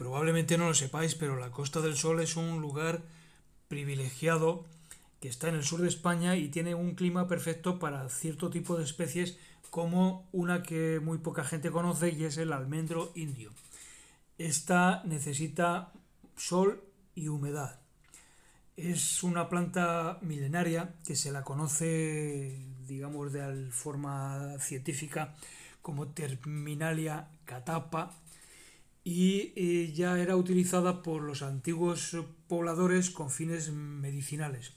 Probablemente no lo sepáis, pero la Costa del Sol es un lugar privilegiado que está en el sur de España y tiene un clima perfecto para cierto tipo de especies como una que muy poca gente conoce y es el almendro indio. Esta necesita sol y humedad. Es una planta milenaria que se la conoce, digamos, de forma científica como Terminalia catapa y eh, ya era utilizada por los antiguos pobladores con fines medicinales.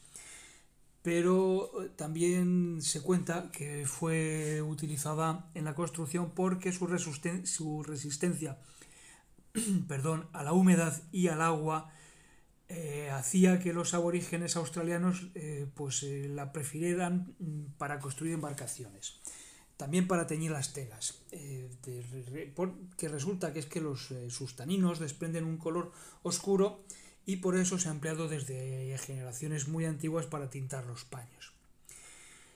Pero eh, también se cuenta que fue utilizada en la construcción porque su, su resistencia perdón, a la humedad y al agua eh, hacía que los aborígenes australianos pues, la prefirieran mm, para construir embarcaciones también para teñir las telas, eh, que resulta que es que los eh, sustaninos desprenden un color oscuro y por eso se ha empleado desde generaciones muy antiguas para tintar los paños.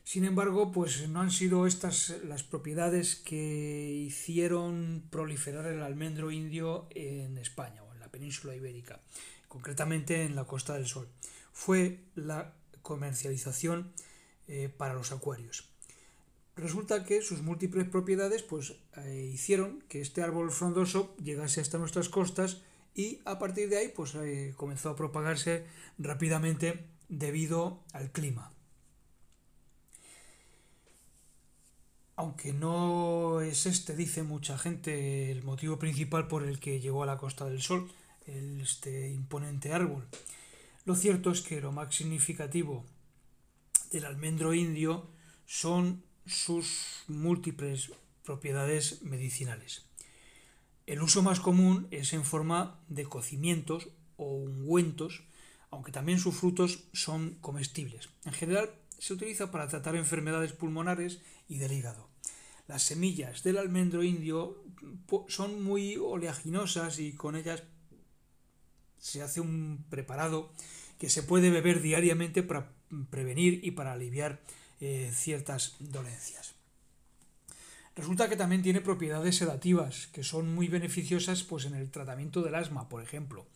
Sin embargo, pues no han sido estas las propiedades que hicieron proliferar el almendro indio en España o en la península ibérica, concretamente en la Costa del Sol. Fue la comercialización eh, para los acuarios resulta que sus múltiples propiedades pues, eh, hicieron que este árbol frondoso llegase hasta nuestras costas y a partir de ahí pues, eh, comenzó a propagarse rápidamente debido al clima. Aunque no es este, dice mucha gente, el motivo principal por el que llegó a la Costa del Sol, este imponente árbol. Lo cierto es que lo más significativo del almendro indio son sus múltiples propiedades medicinales. El uso más común es en forma de cocimientos o ungüentos, aunque también sus frutos son comestibles. En general se utiliza para tratar enfermedades pulmonares y del hígado. Las semillas del almendro indio son muy oleaginosas y con ellas se hace un preparado que se puede beber diariamente para prevenir y para aliviar eh, ciertas dolencias. Resulta que también tiene propiedades sedativas que son muy beneficiosas pues, en el tratamiento del asma, por ejemplo.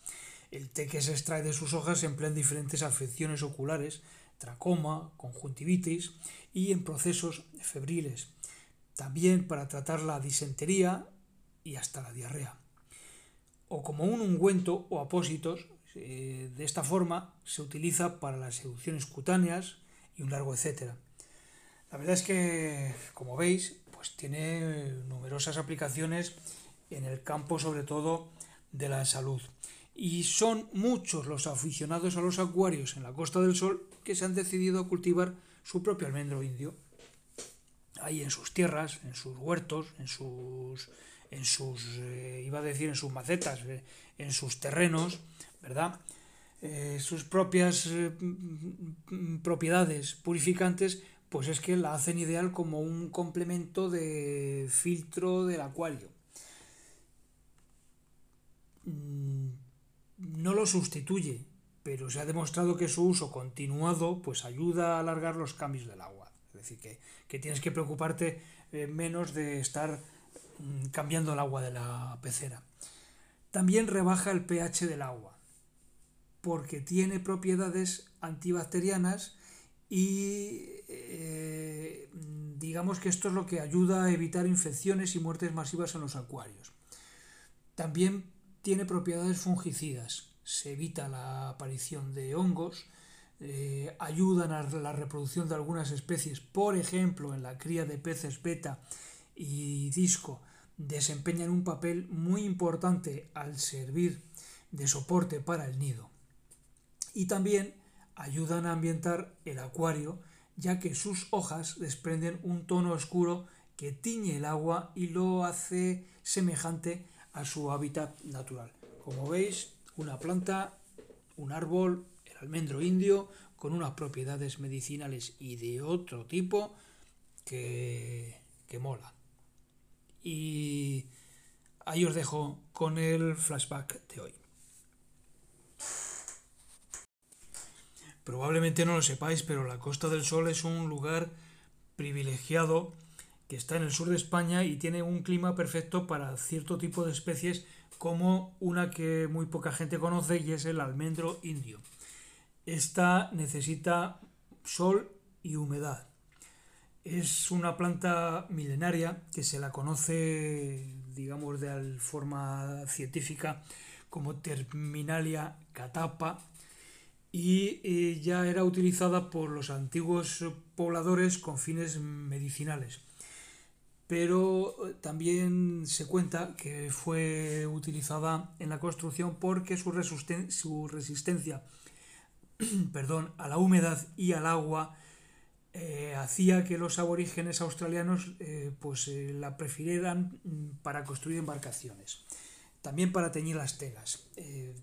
El té que se extrae de sus hojas se emplea en diferentes afecciones oculares, tracoma, conjuntivitis y en procesos febriles. También para tratar la disentería y hasta la diarrea. O como un ungüento o apósitos, eh, de esta forma se utiliza para las seducciones cutáneas y un largo etcétera. La verdad es que, como veis, pues tiene numerosas aplicaciones en el campo sobre todo de la salud. Y son muchos los aficionados a los acuarios en la Costa del Sol que se han decidido a cultivar su propio almendro indio. Ahí en sus tierras, en sus huertos, en sus, en sus eh, iba a decir, en sus macetas, eh, en sus terrenos, ¿verdad? Eh, sus propias propiedades purificantes pues es que la hacen ideal como un complemento de filtro del acuario. Mm, no lo sustituye, pero se ha demostrado que su uso continuado pues ayuda a alargar los cambios del agua. Es decir, que, tienes que preocuparte eh, menos de estar mm, cambiando el agua de la pecera. También rebaja el pH del agua, porque tiene propiedades antibacterianas y eh, digamos que esto es lo que ayuda a evitar infecciones y muertes masivas en los acuarios. También tiene propiedades fungicidas, se evita la aparición de hongos, eh, ayudan a la reproducción de algunas especies, por ejemplo en la cría de peces beta y disco, desempeñan un papel muy importante al servir de soporte para el nido. Y también ayudan a ambientar el acuario, ya que sus hojas desprenden un tono oscuro que tiñe el agua y lo hace semejante a su hábitat natural. Como veis, una planta, un árbol, el almendro indio, con unas propiedades medicinales y de otro tipo que, que mola. Y ahí os dejo con el flashback de hoy. Probablemente no lo sepáis, pero la Costa del Sol es un lugar privilegiado que está en el sur de España y tiene un clima perfecto para cierto tipo de especies como una que muy poca gente conoce y es el almendro indio. Esta necesita sol y humedad. Es una planta milenaria que se la conoce, digamos, de forma científica como Terminalia catapa y eh, ya era utilizada por los antiguos pobladores con fines medicinales. Pero eh, también se cuenta que fue utilizada en la construcción porque su, resistencia perdón, a la humedad y al agua eh, hacía que los aborígenes australianos pues, la prefirieran mm, para construir embarcaciones también para teñir las telas, eh,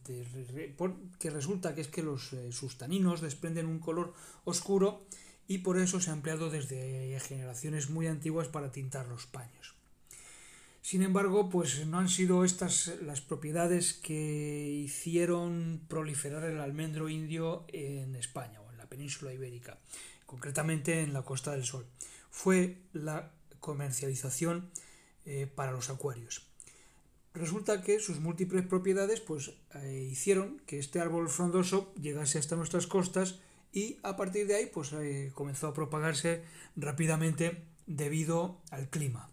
que resulta que es que los eh, sustaninos desprenden un color oscuro y por eso se ha empleado desde generaciones muy antiguas para tintar los paños. Sin embargo, pues no han sido estas las propiedades que hicieron proliferar el almendro indio en España o en la península ibérica, concretamente en la Costa del Sol. Fue la comercialización eh, para los acuarios. Resulta que sus múltiples propiedades pues, eh, hicieron que este árbol frondoso llegase hasta nuestras costas y a partir de ahí pues, eh, comenzó a propagarse rápidamente debido al clima.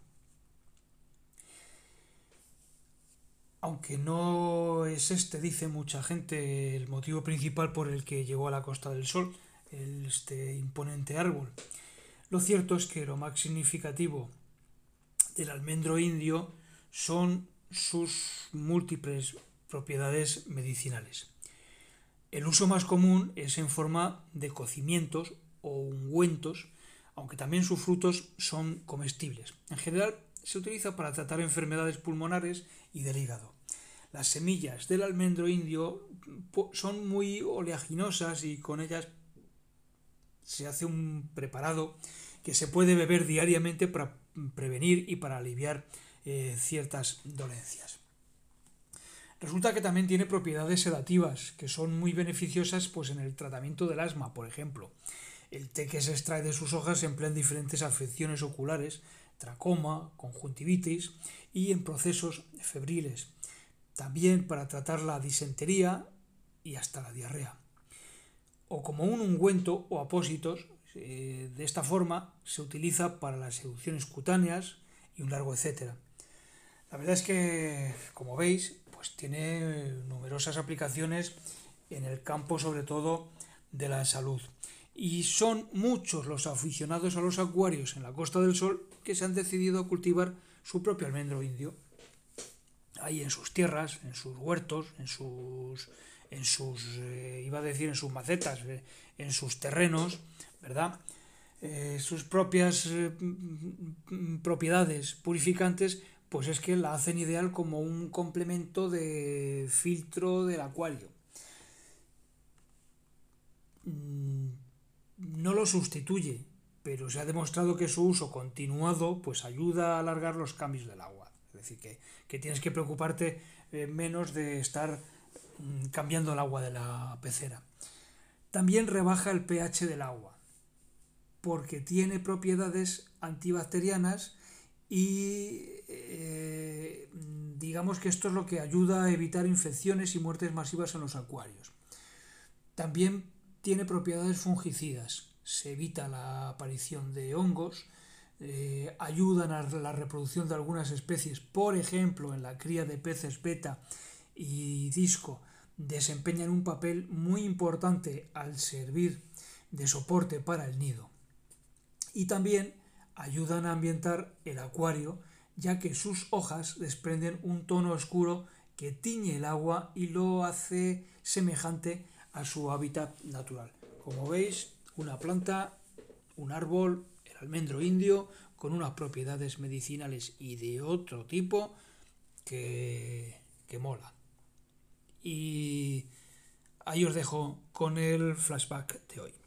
Aunque no es este, dice mucha gente, el motivo principal por el que llegó a la Costa del Sol, este imponente árbol. Lo cierto es que lo más significativo del almendro indio son sus múltiples propiedades medicinales. El uso más común es en forma de cocimientos o ungüentos, aunque también sus frutos son comestibles. En general se utiliza para tratar enfermedades pulmonares y del hígado. Las semillas del almendro indio son muy oleaginosas y con ellas se hace un preparado que se puede beber diariamente para prevenir y para aliviar eh, ciertas dolencias. Resulta que también tiene propiedades sedativas que son muy beneficiosas pues, en el tratamiento del asma, por ejemplo. El té que se extrae de sus hojas se emplea en diferentes afecciones oculares, tracoma, conjuntivitis y en procesos febriles. También para tratar la disentería y hasta la diarrea. O como un ungüento o apósitos, eh, de esta forma se utiliza para las erupciones cutáneas y un largo etcétera. La verdad es que, como veis, pues tiene numerosas aplicaciones en el campo sobre todo de la salud. Y son muchos los aficionados a los acuarios en la Costa del Sol que se han decidido a cultivar su propio almendro indio. Ahí en sus tierras, en sus huertos, en sus, en sus eh, iba a decir en sus macetas, eh, en sus terrenos, ¿verdad? Eh, sus propias propiedades purificantes pues es que la hacen ideal como un complemento de filtro del acuario. Mm, no lo sustituye, pero se ha demostrado que su uso continuado pues ayuda a alargar los cambios del agua. Es decir, que, tienes que preocuparte eh, menos de estar mm, cambiando el agua de la pecera. También rebaja el pH del agua, porque tiene propiedades antibacterianas y eh, digamos que esto es lo que ayuda a evitar infecciones y muertes masivas en los acuarios. También tiene propiedades fungicidas, se evita la aparición de hongos, eh, ayudan a la reproducción de algunas especies, por ejemplo en la cría de peces beta y disco, desempeñan un papel muy importante al servir de soporte para el nido. Y también ayudan a ambientar el acuario ya que sus hojas desprenden un tono oscuro que tiñe el agua y lo hace semejante a su hábitat natural. Como veis, una planta, un árbol, el almendro indio, con unas propiedades medicinales y de otro tipo que, que mola. Y ahí os dejo con el flashback de hoy.